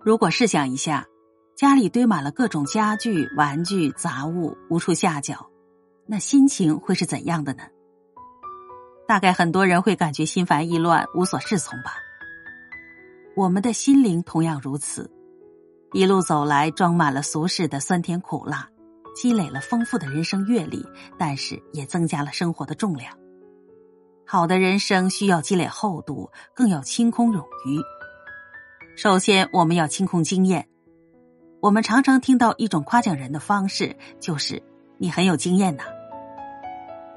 如果试想一下，家里堆满了各种家具、玩具、杂物，无处下脚，那心情会是怎样的呢？大概很多人会感觉心烦意乱、无所适从吧。我们的心灵同样如此，一路走来，装满了俗世的酸甜苦辣，积累了丰富的人生阅历，但是也增加了生活的重量。好的人生需要积累厚度，更要清空冗余。首先，我们要清空经验。我们常常听到一种夸奖人的方式，就是“你很有经验呐”。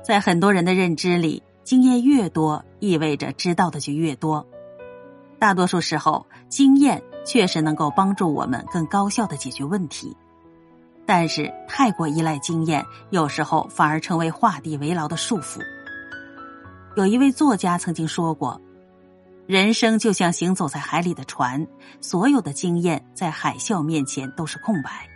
在很多人的认知里，经验越多，意味着知道的就越多。大多数时候，经验确实能够帮助我们更高效的解决问题，但是太过依赖经验，有时候反而成为画地为牢的束缚。有一位作家曾经说过：“人生就像行走在海里的船，所有的经验在海啸面前都是空白。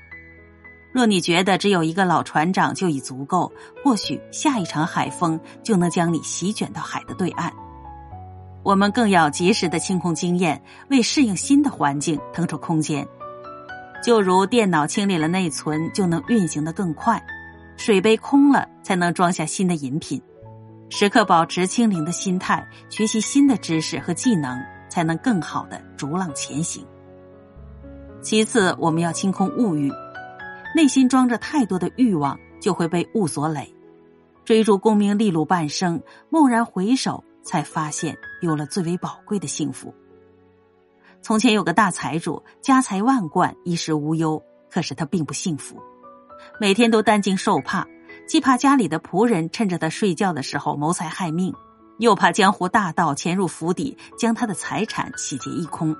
若你觉得只有一个老船长就已足够，或许下一场海风就能将你席卷到海的对岸。我们更要及时的清空经验，为适应新的环境腾出空间。就如电脑清理了内存，就能运行的更快；水杯空了，才能装下新的饮品。”时刻保持清零的心态，学习新的知识和技能，才能更好的逐浪前行。其次，我们要清空物欲，内心装着太多的欲望，就会被物所累，追逐功名利禄半生，蓦然回首，才发现丢了最为宝贵的幸福。从前有个大财主，家财万贯，衣食无忧，可是他并不幸福，每天都担惊受怕。既怕家里的仆人趁着他睡觉的时候谋财害命，又怕江湖大盗潜入府邸将他的财产洗劫一空。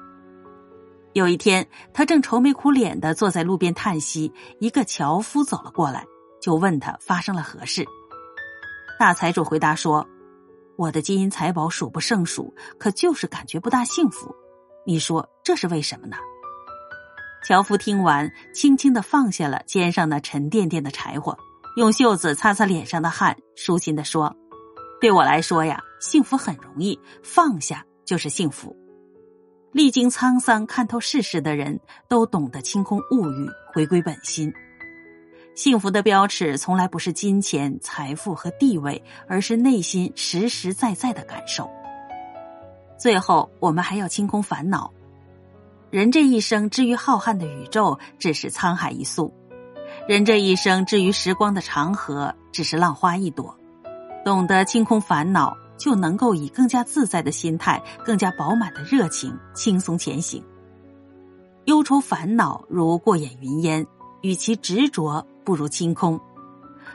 有一天，他正愁眉苦脸的坐在路边叹息，一个樵夫走了过来，就问他发生了何事。大财主回答说：“我的金银财宝数不胜数，可就是感觉不大幸福。你说这是为什么呢？”樵夫听完，轻轻的放下了肩上那沉甸甸的柴火。用袖子擦擦脸上的汗，舒心的说：“对我来说呀，幸福很容易，放下就是幸福。历经沧桑、看透世事的人都懂得清空物欲，回归本心。幸福的标尺从来不是金钱、财富和地位，而是内心实实在在的感受。最后，我们还要清空烦恼。人这一生，之于浩瀚的宇宙，只是沧海一粟。”人这一生，至于时光的长河，只是浪花一朵。懂得清空烦恼，就能够以更加自在的心态、更加饱满的热情，轻松前行。忧愁烦恼如过眼云烟，与其执着，不如清空。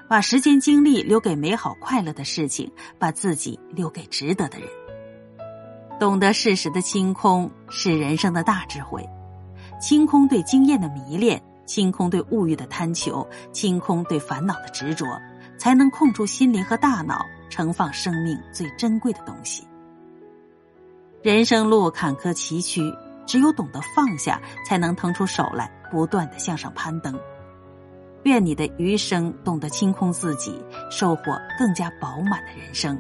把时间精力留给美好快乐的事情，把自己留给值得的人。懂得适时的清空，是人生的大智慧。清空对经验的迷恋。清空对物欲的贪求，清空对烦恼的执着，才能控住心灵和大脑，盛放生命最珍贵的东西。人生路坎坷崎岖，只有懂得放下，才能腾出手来，不断的向上攀登。愿你的余生懂得清空自己，收获更加饱满的人生。